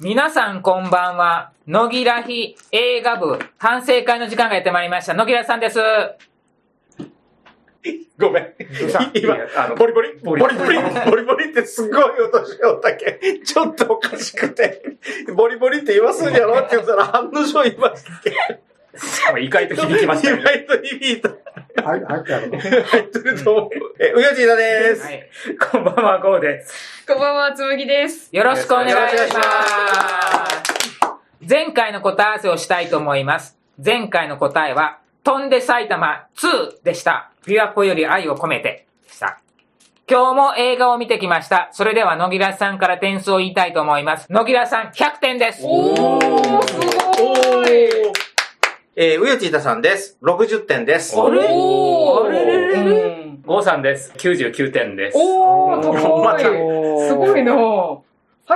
皆さんこんばんは。野木らひ映画部反省会の時間がやってまいりました。野木らさんです。ごめん。今、あの、ボリボリ？ボリボリボリボリ？ってすごい音しよったけ。ちょっとおかしくて。ボリボリって言わすんやろ？って言ったら案の定言いましたっけ？意外と響きました意ね。外と響いた。はい、入ってあるの？入ってると思う。え、うよちいだです。はい。こんばんは、ゴーです。こんばんは、つむぎです。よろしくお願いします。前回の答え合わせをしたいと思います。前回の答えは、飛んで埼玉2でした。琵琶湖より愛を込めてでした。今日も映画を見てきました。それでは野木らさんから点数を言いたいと思います。野木らさん100点です。おー、すおごい。ー。えー、うよちいたさんです。60点です。あれ？おー。あれ？れれれうんゴーさんです。99点です。おー、ま高い。たすごいなは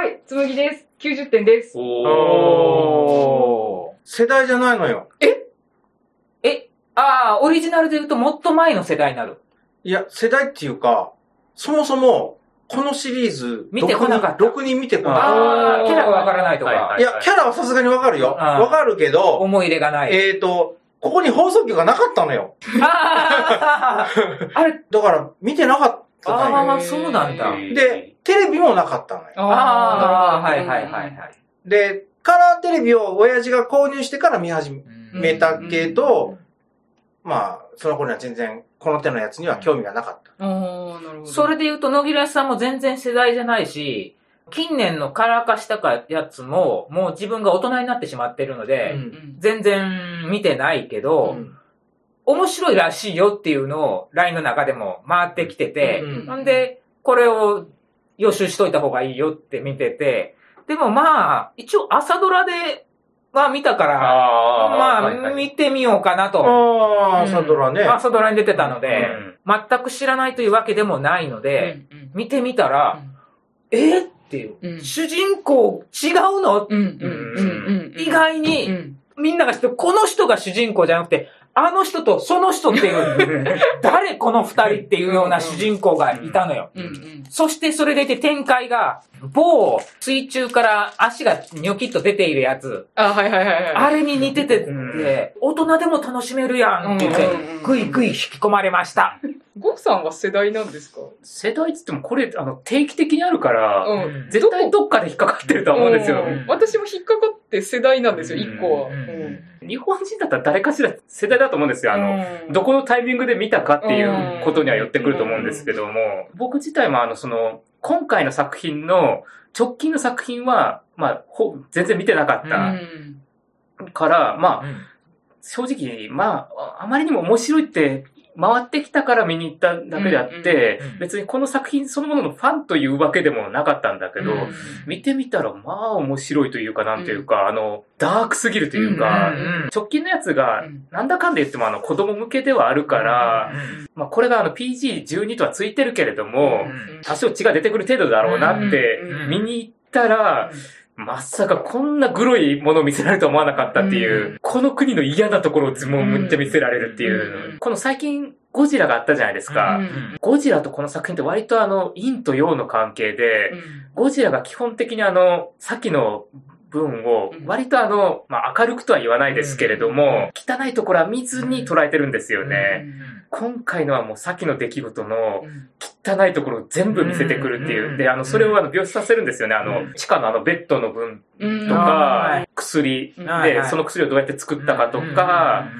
い、つむぎです。90点です。お世代じゃないのよ。え、ああ、オリジナルで言うともっと前の世代になる。いや、世代っていうか、そもそも、このシリーズ、見てこなかった6人見てこなかっああ、キャラがわからないとかはい。いや、キャラはさすがにわかるよ。わかるけど、思い入れがない。えーと、ここに放送局がなかったのよ。あ れ、だから、見てなかったのよ。ああ、そうなんだ。で、テレビもなかったのよ。ああ、はいはいはいはい。で、カラーテレビを親父が購入してから見始めたけど、まあ、その頃には全然、この手のやつには興味がなかった。あー、なるほど。それで言うと、野木らさんも全然世代じゃないし、近年のカラー化したかやつも、もう自分が大人になってしまってるので、うん。うん全然見てないけど、うん。面白いらしいよっていうのを LINE の中でも回ってきてて、うん。なんで、これを予習しといた方がいいよって見てて、でもまあ、一応朝ドラでは見たから、あーまあ、はいはい見てみようかなと。ああ、朝ドラね。朝ドラに出てたので、うん全く知らないというわけでもないので、見てみたら、えーっていう、うん主人公違うの、うん、うん、うん、うん。意外に、うん。みんなが知ってる、この人が主人公じゃなくて、あの人とその人っていう、誰この二人っていうような主人公がいたのよ。そしてそれでいて展開が、某水中から足がニョキッと出ているやつ、あ、はいはいはいはい。あれに似ててて、うん大人でも楽しめるやんって言ってぐいぐい引き込まれました。ゴクさんは世代なんですか？世代っつってもこれ、あの、定期的にあるから、うん。絶対どっかで引っかかってると思うんですよ。うん私も引っかかって世代なんですよ、うん一個は。うんうん日本人だったら誰かしら世代だと思うんですよ。あの、うん。どこのタイミングで見たかっていうことには寄ってくると思うんですけども、僕自体もあの、その、今回の作品の、直近の作品は、まあ、ほ全然見てなかっうたん。から、まあ、うん。正直、まあ、あまりにも面白いって回ってきたから見に行っただけであって、別にこの作品そのもののファンというわけでもなかったんだけど、うん見てみたら、まあ面白いというか、なんていうか、あの、ダークすぎるというか、直近のやつがうん、なんだかんで言ってもあの子供向けではあるから、まあこれがあの PG12 とはついてるけれども、うん多少血が出てくる程度だろうなってうん見に行ったら、まさかこんなグロいものを見せられるとは思わなかったっていう、うこの国の嫌なところをもうむっちゃ見せられるっていう、うん。この最近ゴジラがあったじゃないですか。うん。ゴジラとこの作品って割とあの、陰と陽の関係で、ゴジラが基本的にあの、さっきの文をうん。割とあの、まあ明るくとは言わないですけれども、汚いところは見ずに捉えてるんですよね。今回のはもうさっきの出来事の汚いところを全部見せてくるっていう。で、あの、それをあの、描写させるんですよね。あの、地下のあの、ベッドの分うん。とはか、薬で、その薬をどうやって作ったかとか、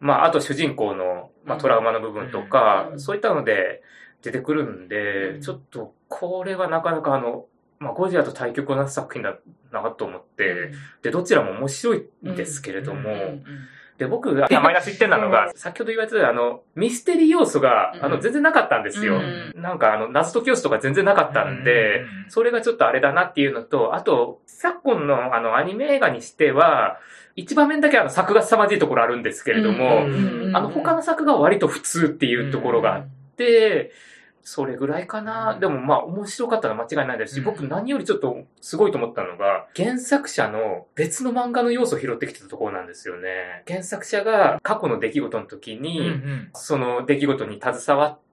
まあ、あと主人公の、まあ、トラウマの部分とかう、んそういったので出てくるんでう、ん。ちょっと、これはなかなかあの、まあ、ゴジラと対局をなす作品だなと思って、で、どちらも面白いんですけれども、で、僕がマイナス1点なのが、先ほど言われてたあの、ミステリー要素が、あの、うん全然なかったんですよ。うなんかあの、謎解き要素とか全然なかったんで、それがちょっとあれだなっていうのと、あと、昨今のあの、アニメ映画にしては、一場面だけあの、作画凄まじいところあるんですけれども、うん。あの、他の作画は割と普通っていうところがあって、それぐらいかな。でもまあ面白かったのは間違いないですし、うん僕何よりちょっとすごいと思ったのが、原作者の別の漫画の要素を拾ってきたところなんですよね。原作者が過去の出来事の時に、その出来事に携わっって、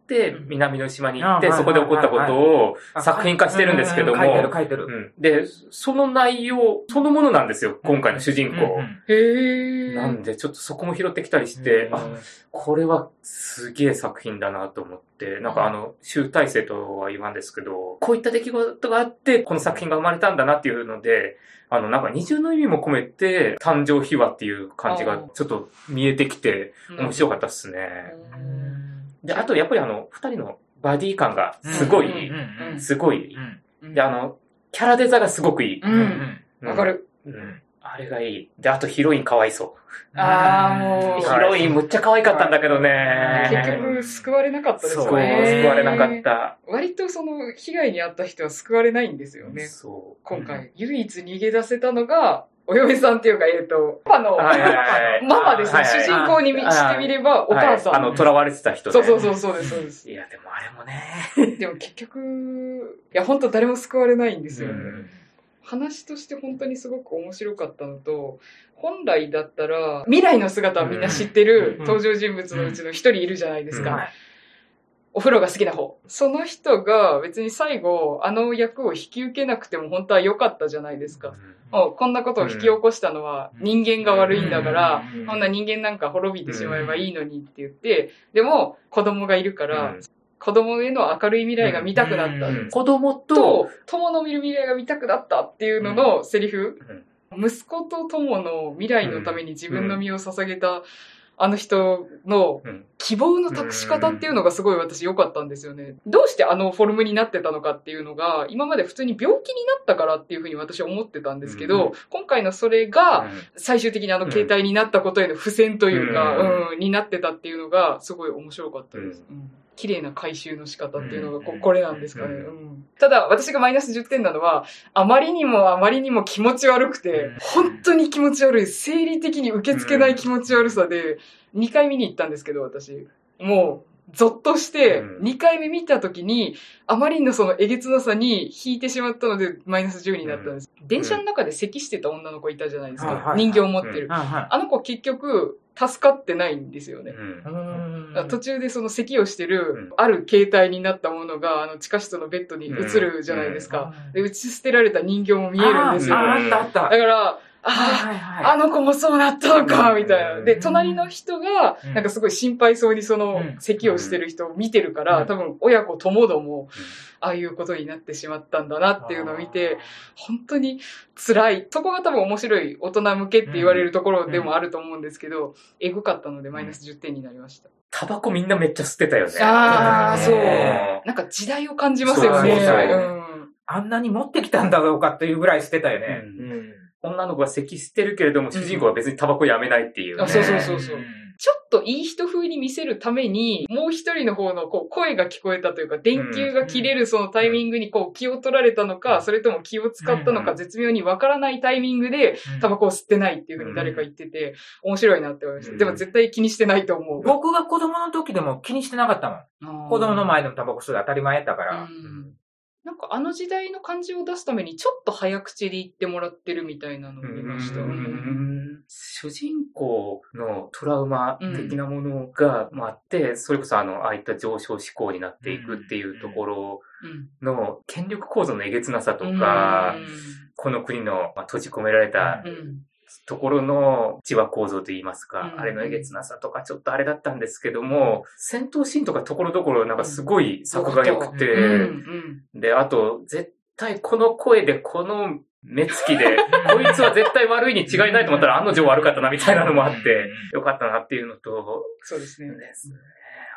南の島に行って、そこで起こったことを作品化してるんですけども、書いてる書いてる。うん。で、その内容そのものなんですよ、今回の主人公。へえ。なんで、ちょっとそこも拾ってきたりして、あ、これはすげえ作品だなと思って、なんかあの、集大成とは言わんですけど、こういった出来事があって、この作品が生まれたんだなっていうので、あの、なんか二重の意味も込めて、誕生秘話っていう感じがちょっと見えてきて、面白かったっすね。で、あとやっぱりあの、二人のバディ感がすごい、うんすごい。うんで、あの、キャラデザがすごくいい。うん。わかる。うん。あれがいい。で、あとヒロインかわいそう。ああ、もう。ヒロインむっちゃ可愛かったんだけどね。結局、救われなかったですそう。救われなかった。割とその、被害に遭った人は救われないんですよね。そう。今回、唯一逃げ出せたのが、お嫁さんっていうか、えっと、パパの、ママですね。主人公にしてみれば、お母さん。はいあの、囚われてた人ね。そうそうそう、そうです、そうです。いや、でもあれもね。でも結局、いや、本当誰も救われないんですよ。うん話として本当にすごく面白かったのと、本来だったら、未来の姿はみんな知ってるうん登場人物のうちの一人いるじゃないですうん。か。お風呂が好きな方。その人が別に最後、あの役を引き受けなくても本当は良かったじゃないですか。もうこんなことを引き起こしたのは人間が悪いんだから、うん。こんな人間なんか滅びてしまえばいいのにって言って、でも子供がいるから、子供への明るい未来が見たくなった。うん子供と、と、友の見る未来が見たくなったっていうののセリフ。息子と友の未来のために自分の身を捧げたあの人のうん。希望の託し方っていうのがすごい私良かったんですよね。どうしてあのフォルムになってたのかっていうのが、今まで普通に病気になったからっていうふうに私は思ってたんですけど、うん今回のそれが最終的にあの形態になったことへの付箋というか、ううん、になってたっていうのがすごい面白かったです。ううん綺麗な回収の仕方っていうのがこうんこれなんですかね。うんうんただ、私がマイナス10点なのは、あまりにもあまりにも気持ち悪くて、本当に気持ち悪い、生理的に受け付けない気持ち悪さで、2回見に行ったんですけど、私。もう、ゾッとしてう、ん2回目見た時に、あまりのそのえげつなさに引いてしまったので、マイナス10になったんです。電車の中で咳してた女の子いたじゃないですか。人形を持ってる。あの子結局、助かってないんですよね。い。途中でその咳をしてるうん、ある形態になったものが、あの、地下室のベッドに移るじゃないですか。で、打ち捨てられた人形も見えるんですよ。あったあった。から、あはいはいあ、あの子もそうなったのか、うんみたいな。で、隣の人がう、んなんかすごい心配そうにそのうん咳をしてる人を見てるから、うん多分親子ともども、ああいうことになってしまったんだなっていうのを見て、本当に辛い。そこが多分面白い大人向けって言われるところでもあると思うんですけど、エゴかったのでマイナス10点になりました。タバコみんなめっちゃ吸ってたよね。ああ、そうね。なんか時代を感じますよね。そうそうそううんあんなに持ってきたんだろうかというぐらい捨てたよね。うん女の子が咳してるけれども、主人公は別にタバコやめないっていうね。あそうそうそうそうちょっといい人風に見せるために、もう一人の方のこう声が聞こえたというか、電球が切れるそのタイミングにこう気を取られたのか、それとも気を使ったのか、うん絶妙にわからないタイミングで、タバココを吸ってないっていうふうに誰か言ってて、面白いなって思いました。うんでも絶対気にしてないと思う。僕が子供の時でも気にしてなかったもん。子供の前でもタバコ吸う当たり前やったから。うんなんかあの時代の感じを出すためにちょっと早口で言ってもらってるみたいなのを見ました。ううんん主人公のトラウマ的なものがまああって、それこそあの、ああいった上昇志向になっていくっていうところの権力構造のえげつなさとか、この国のまあ閉じ込められたうん。うん。ところの地話構造といいますか、うん。あれのえげつなさとかちょっとあれだったんですけども、戦闘シーンとかところどころなんかすごい作が良くて、うん。で、あと、絶対この声で、この目つきで、こいつは絶対悪いに違いないと思ったら案の定悪かったなみたいなのもあって、よかったなっていうのと、そうですね。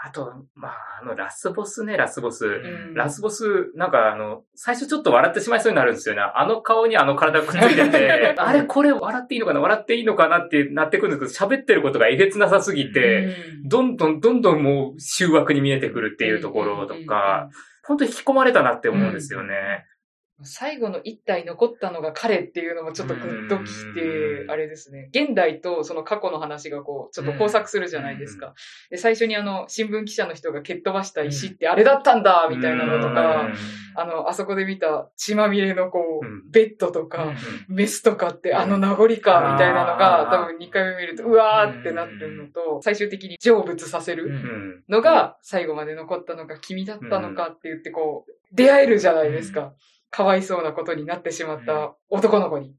あと、まあ、あの、ラスボスね、ラスボス。うんラスボス、なんかあの、最初ちょっと笑ってしまいそうになるんですよね。あの顔にあの体くっついてて、あれこれ笑っていいのかな笑っていいのかなってなってくるんですけど、喋ってることがえげつなさすぎて、どんどんどんどんもう醜悪に見えてくるっていうところとか、本当に引き込まれたなって思うんですよね。最後の一体残ったのが彼っていうのもちょっとグッときて、あれですね。現代とその過去の話がこう、ちょっと交錯するじゃないですか。で、最初にあの、新聞記者の人が蹴っ飛ばした石ってあれだったんだみたいなのとか、あの、あそこで見た血まみれのこう、ベッドとか、メスとかってあの名残かみたいなのが、多分2回目見ると、うわーってなってるのと、最終的に成仏させるのが、最後まで残ったのが君だったのかって言ってこう、出会えるじゃないですか。かわいそうなことになってしまった男の子に。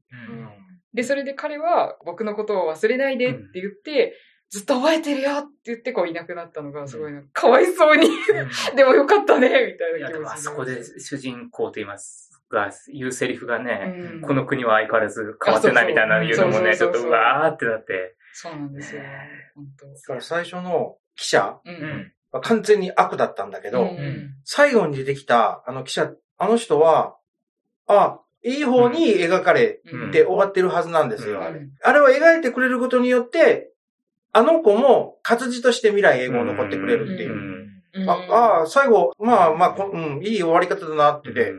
で、それで彼は僕のことを忘れないでって言って、ずっと覚えてるよって言ってこういなくなったのがすごいな、かわいそうに。でもよかったねみたいな気持ちで。あそこで主人公と言います。が、言うセリフがね、うん、この国は相変わらず変わってないみたいな言うのもね、ちょっとうわーってなって。そうなんですよ。本当。だから最初の記者、うん、完全に悪だったんだけど、うん、最後に出てきたあの記者、あの人は、あ、いい方に描かれて終わってるはずなんですよ。あれを描いてくれることによって、あの子も活字として未来英語を残ってくれるっていう。ああ、最後、まあまあ、うん、いい終わり方だなってて。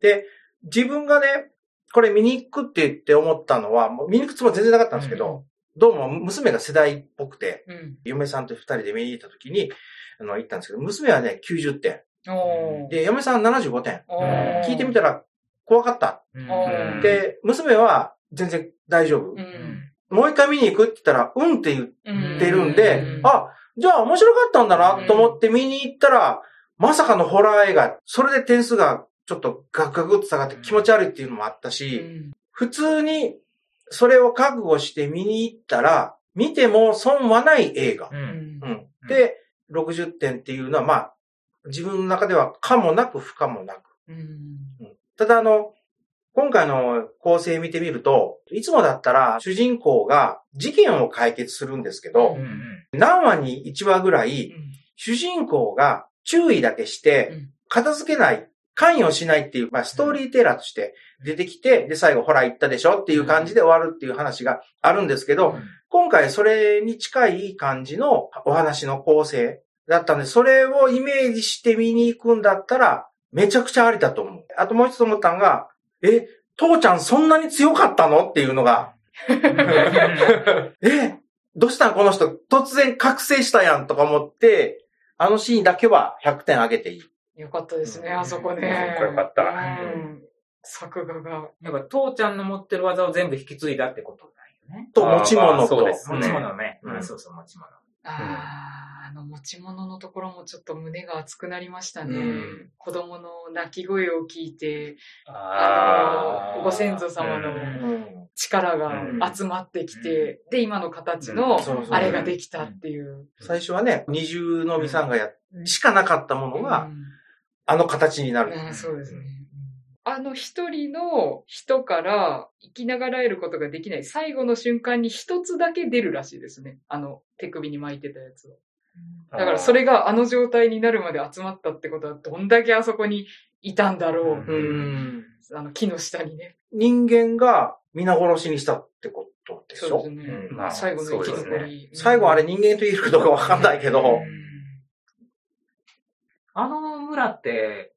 で、自分がね、これ見に行くって言って思ったのは、見に行くつもり全然なかったんですけど、どうも娘が世代っぽくて、嫁さんと二人で見に行った時に、あの、行ったんですけど、娘はね、90点。で、嫁さん75点。聞いてみたら、怖かった。で、娘は全然大丈夫。もう一回見に行くって言ったら、うんって言ってるんで、あ、じゃあ面白かったんだなと思って見に行ったら、まさかのホラー映画、それで点数がちょっとガクガクって下がって気持ち悪いっていうのもあったし、普通にそれを覚悟して見に行ったら、見ても損はない映画。うん、で、60点っていうのは、まあ、自分の中では可もなく不可もなく。ただあの、今回の構成見てみると、いつもだったら主人公が事件を解決するんですけど、うんうん、何話に1話ぐらい、主人公が注意だけして、片付けない、関与しないっていう、まあ、ストーリーテラーとして出てきて、で、最後、ほら、言ったでしょ？っていう感じで終わるっていう話があるんですけど、今回それに近い感じのお話の構成だったんで、それをイメージして見に行くんだったら、めちゃくちゃありだと思う。あともう一つ思ったのが、え、父ちゃんそんなに強かったの？っていうのが、え、どうしたん？この人、突然覚醒したやんとか思って、あのシーンだけは100点あげていい。よかったですね、あそこね。よかった。作画が。やっぱ父ちゃんの持ってる技を全部引き継いだってことだよね。と、持ち物と。そうですね。持ち物ね。うん、そうそう、持ち物。ああ、あの持ち物のところもちょっと胸が熱くなりましたね。うん、子供の泣き声を聞いて、あの、ご先祖様の力が集まってきて、うん、で、今の形のあれができたっていう。最初はね、二重のみさんがや、しかなかったものが、あの形になる。そうですね。あの一人の人から生きながらえることができない最後の瞬間に一つだけ出るらしいですね。あの手首に巻いてたやつは。だからそれがあの状態になるまで集まったってことはどんだけあそこにいたんだろうっていう。あの木の下にね。人間が皆殺しにしたってことでしょ？そうですね。まあ、最後の生き残り、ね。最後あれ人間と言えるかどうかわかんないけど。あの村って、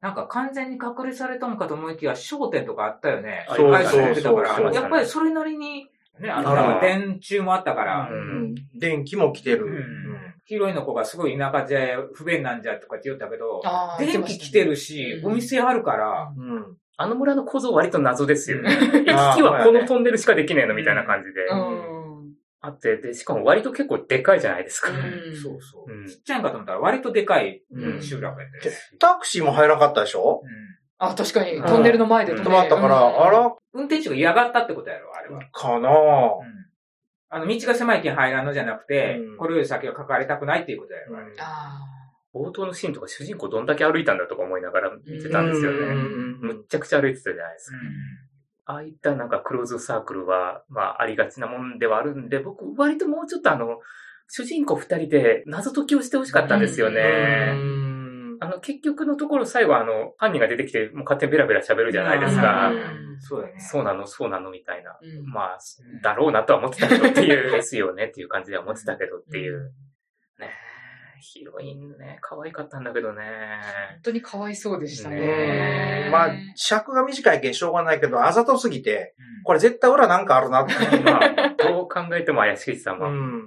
なんか完全に隔離されたのかと思いきや、商店とかあったよね。そうそうそう。やっぱりそれなりに、ね、あの、電柱もあったから。電気も来てる。ヒロインの子がすごい田舎じゃ不便なんじゃとかって言ったけど、電気来てるし、お店あるから、あの村の構造割と謎ですよね。行き来はこのトンネルしかできねえのみたいな感じで。あって、で、しかも割と結構でかいじゃないですか。そうそう。ちっちゃいんかと思ったら割とでかい集落やって。タクシーも入らなかったでしょ？あ、確かに。トンネルの前で止まったから、あら？運転手が嫌がったってことやろ、あれは。かなあの、道が狭いけん入らんのじゃなくて、これより先は関わりたくないっていうことやろ、あれ。冒頭のシーンとか主人公どんだけ歩いたんだとか思いながら見てたんですよね。むっちゃくちゃ歩いてたじゃないですか。ああいったなんかクローズサークルは、まあ、ありがちなもんではあるんで、僕、割ともうちょっとあの、主人公二人で謎解きをしてほしかったんですよね。あの、結局のところ最後あの、犯人が出てきて、もう勝手にベラベラ喋るじゃないですか。そうだね。そうなの、そうなのみたいな。まあ、だろうなとは思ってたけどっていう、ですよねっていう感じでは思ってたけどっていう。ねヒロインね、可愛かったんだけどね。本当にかわいそうでしたねね。まあ、尺が短いけんしょうがないけど、あざとすぎて、これ絶対裏なんかあるなって。まあ、どう考えても怪しいさんは、うん。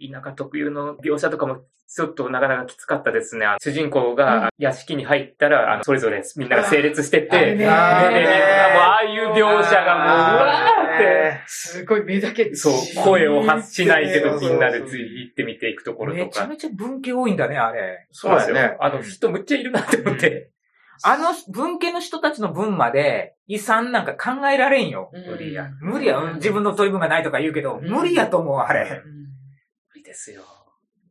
田舎特有の描写とかもちょっとなかなかきつかったですね。主人公が屋敷に入ったら、あの、それぞれみんなが整列してて、あれねでもうああいう描写がもう、うわーって、すごい目だけそう、声を発しないけど、みんなでつい行って見ていくところとか。めちゃめちゃ文系多いんだね、あれ。そうだよね。あの、人むっちゃいるなって思って。あの文系の人たちの分まで遺産なんか考えられんよ。うん無理や。無理や。うん自分の取り分がないとか言うけど、うん無理やと思う、あれ。ですよ。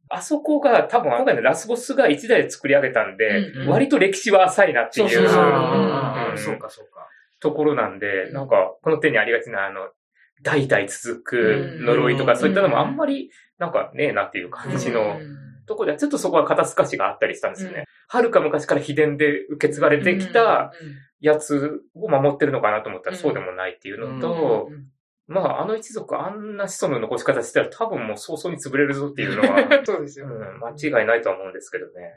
あそこが多分今回のラスボスが一台で作り上げたんで、うん割と歴史は浅いなっていう。そうそうそう。うんそうか、そうか。ところなんで、なんか、この手にありがちな、あの、代々続く呪いとか、うん。そういったのもあんまり、なんかねえなっていう感じのうん。ところでは、ちょっとそこは肩透かしがあったりしたんですよね。はるか昔から秘伝で受け継がれてきたやつを守ってるのかなと思ったら、うんそうでもないっていうのうんと、うんまあ、あの一族あんな子孫の残し方したら多分もう早々に潰れるぞっていうのは、そうですよ。うん間違いないとは思うんですけどね。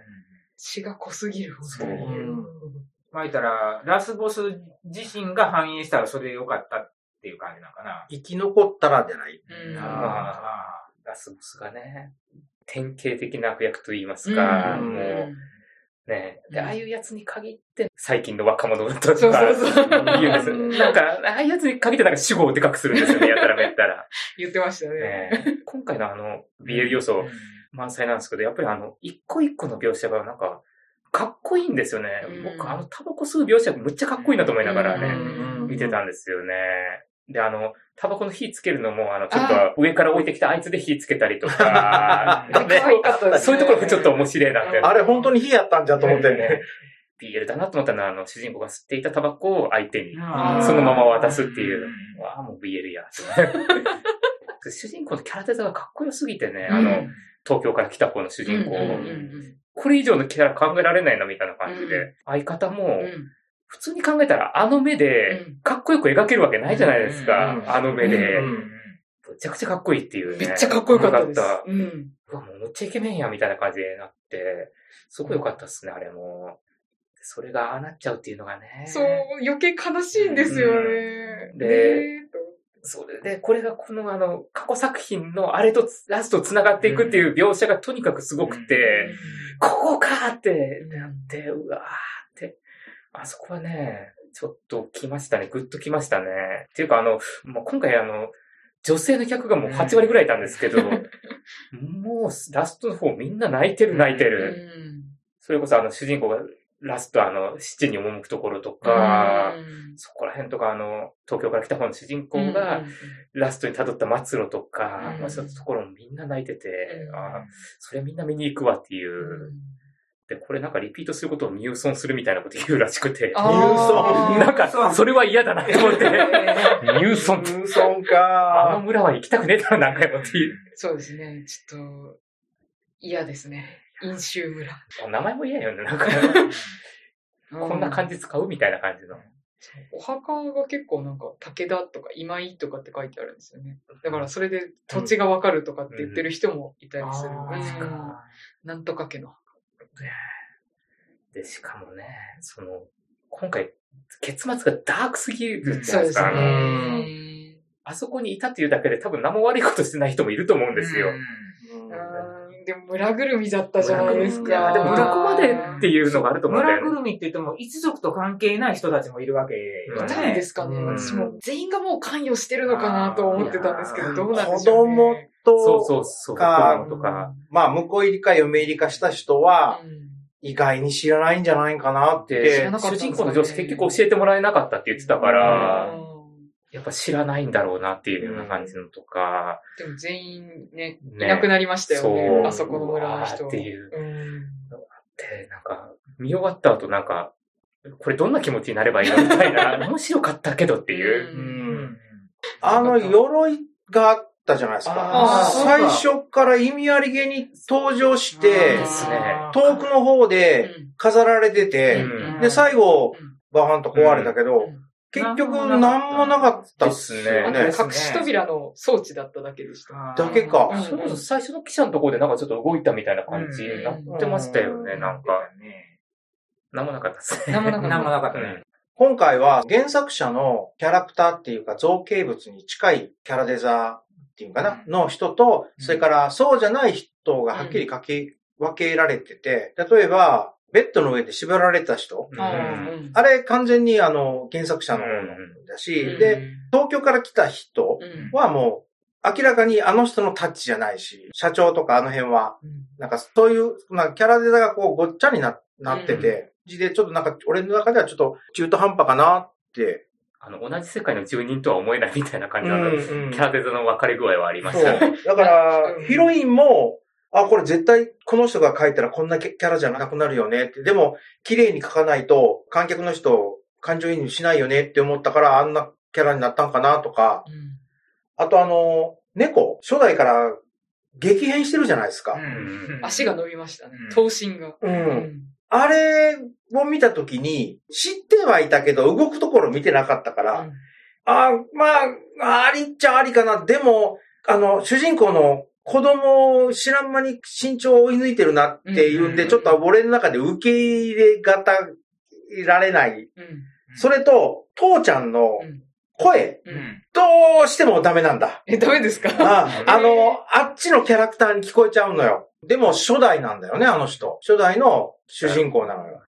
血が濃すぎる。そう本当にうんまあ言ったら、ラスボス自身が反映したらそれでよかったっていう感じなのかな。生き残ったらじゃない。うんまあラスボスがね、典型的な悪役と言いますか、うんもう、ね、で、うんああいうやつに限って、最近の若者とか、そうそうそう。言うんですうんなんか、ああいうやつに限ってなんか主語をでかくするんですよね、やたらめったら。言ってましたね。ね、今回のあの、BL 要素満載なんですけど、やっぱりあの、一個一個の描写がなんか、かっこいいんですよね。うん僕、あの、タバコ吸う描写むっちゃかっこいいなと思いながらね、うん見てたんですよね。で、あの、タバコの火つけるのも、あの、ちょっと上から置いてきたあいつで火つけたりとか、可愛かったですそうねいうところがちょっと面白いなって。あれ本当に火やったんじゃと思ってね。BL だなと思ったのは、あの、主人公が吸っていたタバコを相手に、あそのまま渡すっていう。うん。ああ、もう BL や。主人公のキャラデザがかっこよすぎてね、あの、うん東京から来た方の主人公、うんうんうんこれ以上のキャラ考えられないなみたいな感じで、う相方も、うん普通に考えたらあの目でうんかっこよく描けるわけないじゃないですか。うんあの目で、うんめちゃくちゃかっこいいっていうね。めっちゃかっこよかったです。うんうわ、もうめっちゃイケメンやみたいな感じになって、すごい良かったっすね、あれも。それがああなっちゃうっていうのがね。そう、余計悲しいんですよね。うんでそれで、これがこのあの、過去作品のあれとつラスト繋がっていくっていう描写がとにかくすごくて、ここかーってなって、うわーあそこはね、ちょっと来ましたね。ぐっと来ましたね。っていうかあの、もう今回あの、女性の客がもう8割ぐらいいたんですけど、もうラストの方みんな泣いてる泣いてうる。んそれこそあの主人公がラストあの、七に赴くところとか、うんそこら辺とかあの、東京から来た方の主人公が、ラストに辿った末路とか、うんまあそういうところもみんな泣いてて、うんあそれみんな見に行くわっていう。で、これなんかリピートすることをミューソンするみたいなこと言うらしくて、あーニューソンなんか、それは嫌だなって思って、ミューソンニューソンあのか。村は行きたくねえだろ、何回もっていう。そうですね。ちょっと、嫌ですね。飲酒村。名前も嫌よね、なんか、こんな感じ使うみたいな感じの。お墓が結構なんか、武田とか今井とかって書いてあるんですよね。だからそれで土地がわかるとかって言ってる人もいたりする。なんとか家の。で、しかもね、その、今回、結末がダークすぎるじゃないですか。あのね。あそこにいたっていうだけで多分何も悪いことしてない人もいると思うんですよ。うんでも村ぐるみだったじゃないですいやか。でもどこまでっていうのがあると思うんだよね。村ぐるみって言っても、一族と関係ない人たちもいるわけようんいたんですかね。うん私も全員がもう関与してるのかなと思ってたんですけど、どうなんで子しょう供ね。子供とか。まあ、向こう入りか嫁入りかした人は、うん。意外に知らないんじゃないかなっで、てね。主人公の上司結局教えてもらえなかったって言ってたから、うん。やっぱ知らないんだろうなっていうような感じのとか、でも全員ね、いねなくなりましたよそう。ね。あそこの村の人。っていう。うん。で、なんか、見終わった後なんか、これどんな気持ちになればいいのみたいな、面白かったけどっていう。うん。あの、鎧がたじゃないですか。最初から意味ありげに登場してで、すね。遠くの方で飾られてて、うん。で、最後うん、バーンと壊れたけど、うん。結局、なんもなかったっすですよね。隠し扉の装置だっただけでした。だけか。うん。それこそ最初の記者のところでなんかちょっと動いたみたいな感じになってましたよね、うん。なんか。なんもなかったですね。なんもなかった。今回は原作者のキャラクターっていうか造形物に近いキャラデザーっていうかな、の人と、うん。それからそうじゃない人がはっきり書き分けられてて、例えば、ベッドの上で縛られた人、うん。あれ完全にあの原作者の方だし、で、、東京から来た人うん。はもう明らかにあの人のタッチじゃないし、社長とかあの辺は、なんかそういう、まあ、キャラデザがこうごっちゃにななってて、で、ちょっとなんか俺の中ではちょっと中途半端かなって。あの、同じ世界の住人とは思えないみたいな感じなので、うんキャラデザの分かれ具合はありまそう。したね。だからう、んヒロインも、あ、これ絶対この人が書いたらこんなキャラじゃなくなるよねって。でも、綺麗に書かないと観客の人を感情移入しないよねって思ったからあんなキャラになったんかなとか。あとあの、猫、初代から激変してるじゃないですか。うん足が伸びましたねうん。頭身が。うんあれを見たときに、知ってはいたけど、動くところ見てなかったから、あまあ、ありっちゃありかな。でも、あの、主人公の子供を知らん間に身長を追い抜いてるなっていうんで、うんちょっと俺の中で受け入れがたられない。うんそれと、父ちゃんのうん声、ううんん。どうしてもダメなんだ。え、ダメですか？ああの、あっちのキャラクターに聞こえちゃうのよ。でも初代なんだよね、あの人。初代の主人公なのよ。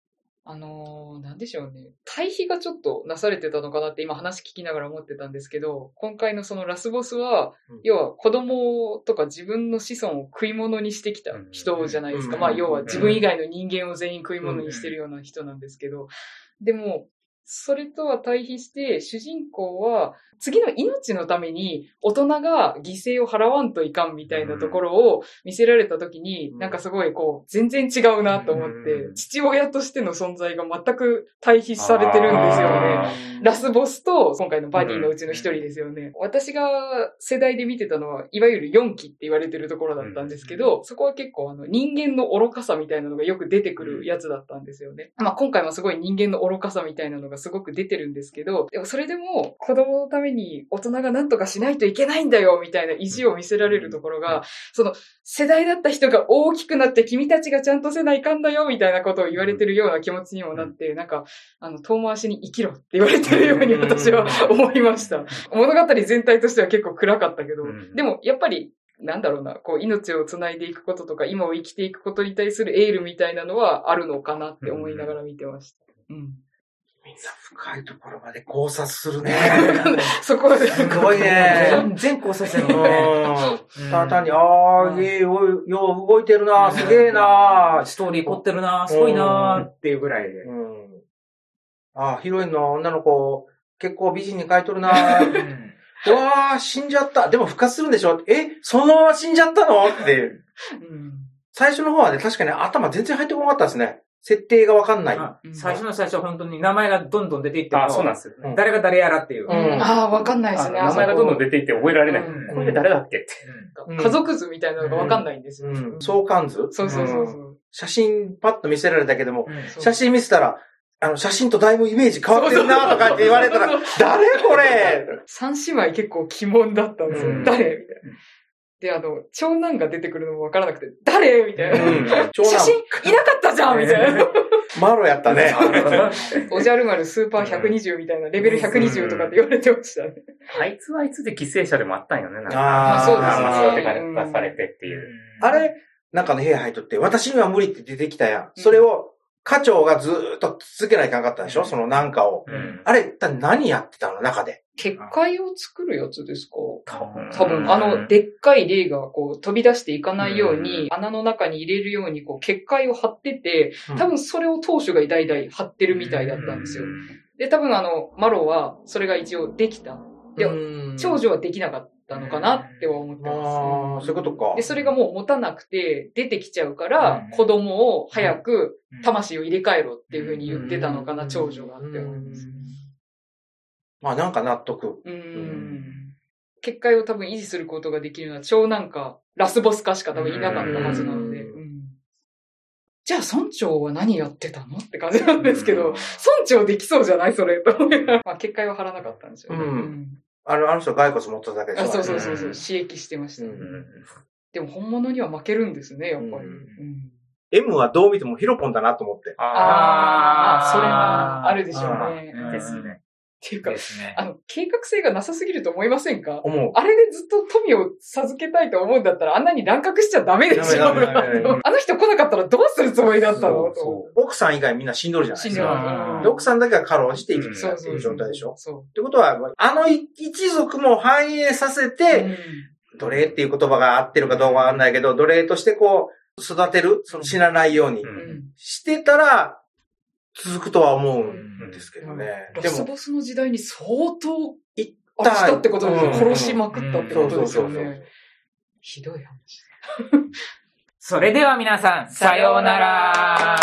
あのー、なんでしょうね。対比がちょっとなされてたのかなって今話聞きながら思ってたんですけど、今回のそのラスボスは、うん。要は子供とか自分の子孫を食い物にしてきた人じゃないですか。うん。まあ要は自分以外の人間を全員食い物にしてるような人なんですけど、でも、それとは対比して、主人公は、次の命のために大人が犠牲を払わんといかんみたいなところを見せられたときに、うん。なんかすごいこう、全然違うなと思って、うん。父親としての存在が全く対比されてるんですよね。ラスボスと今回のバディのうちの一人ですよね。私が世代で見てたのは、いわゆる4期って言われてるところだったんですけど、そこは結構あの人間の愚かさみたいなのがよく出てくるやつだったんですよね。まあ今回もすごい人間の愚かさみたいなのがすごく出てるんですけど、でもそれでも子供のために大人が何とかしないといけないんだよみたいな意地を見せられるところが、その世代だった人が大きくなって君たちがちゃんとせないかんだよみたいなことを言われてるような気持ちにもなって、なんか、あの、遠回しに生きろって言われてるように私は思いました。物語全体としては結構暗かったけど、うんでもやっぱり、なんだろうな、こう、命を繋いでいくこととか、今を生きていくことに対するエールみたいなのはあるのかなって思いながら見てました。うん。みんな深いところまで考察するね。そこで、すごいね。全然考察してるうもんね。ん。ただ単に、ああ、いいよ、よう動いてるな、すげえな。ストーリー凝ってるな、すごいなっていうぐらいで。うん。ああ、ヒロインの女の子、結構美人に描いとるな。う わあ、死んじゃった。でも復活するんでしょ？え、そのまま死んじゃったの？って。うん最初の方はね、確かに頭全然入ってこなかったですね。設定がわかんない。あ最初の最初は本当に名前がどんどん出ていってあ、そうなんですよ。うん誰が誰やらっていう。うんああ、わかんないであすね。名前がどんどん出出ていって覚えられない。うんこれ誰だっけって。うん家族図みたいなのがわかんないんですよ。うん。相関図そうそうそうそんう。写真パッと見せられたけども、写真見せたら、あの、写真とだいぶイメージ変わってるなとかって言われたら、誰これ？三姉妹結構鬼門だったんですよ。うん誰？みたいな。で、あの、長男が出てくるのもわからなくて、誰？みたいな。うん長男写真いなかったじゃんみたいな。マロやったね。おじゃる丸スーパー120みたいな、レベル120とかって言われてましたね。あいつはあいつで犠牲者でもあったんよね。なんかあーそうですねまあそうやって出されてっていう。あれ、なんかの部屋入っとって、私には無理って出てきたやん。それを、課長がずーっと続けないかんかったでしょそのなんかを。うん。あれ、一体何やってたの中で。結界を作るやつですか多分多分、あの、でっかい霊がこう飛び出していかないように、穴の中に入れるようにこう結界を張ってて、多分それを当主が代々張ってるみたいだったんですよ。で、多分あの、マロはそれが一応できた。でうん長女はできなかったのかなっては思ってます。そういうことか。で、それがもう持たなくて出てきちゃうから、うん子供を早くうん魂を入れ替えろっていう風に言ってたのかな、うん長女がって思います。まあなんか納得。うーん。結界を多分維持することができるのは長男かラスボスかしか多分いなかったはずなので。じゃあ村長は何やってたのって感じなんですけど、村長できそうじゃないそれと。まあ、結界は張らなかったんですよね。うんあの、あの人骸骨持っただけでしょあそうそうそうそう、うん刺激してました、うんうんでも本物には負けるんですね、やっぱり。うんうん M はどう見てもヒロポンだなと思って。ああ、それはあるでしょうね。うんですね。っていうかで、すね。あの、計画性がなさすぎると思いませんか？思う。あれでずっと富を授けたいと思うんだったら、あんなに乱獲しちゃダメでしょ。あの人来なかったらどうするつもりだったの？そうそう奥さん以外みんな死んどるじゃないでですか。奥さんだけが過労して生きてそうそうたっていう状態でしょ？そってことは、あの一族も繁栄させう。て、うん奴隷っていう言葉が合ってるかどうかわかんないけど、奴隷としてこう、育てる、その死なないようにしてたら、続くとは思うんですけどね。でも、ラスボスの時代に相当いったってことですよ。うん殺しまくったってことですよね。ひどい話。それでは皆さん、さようなら。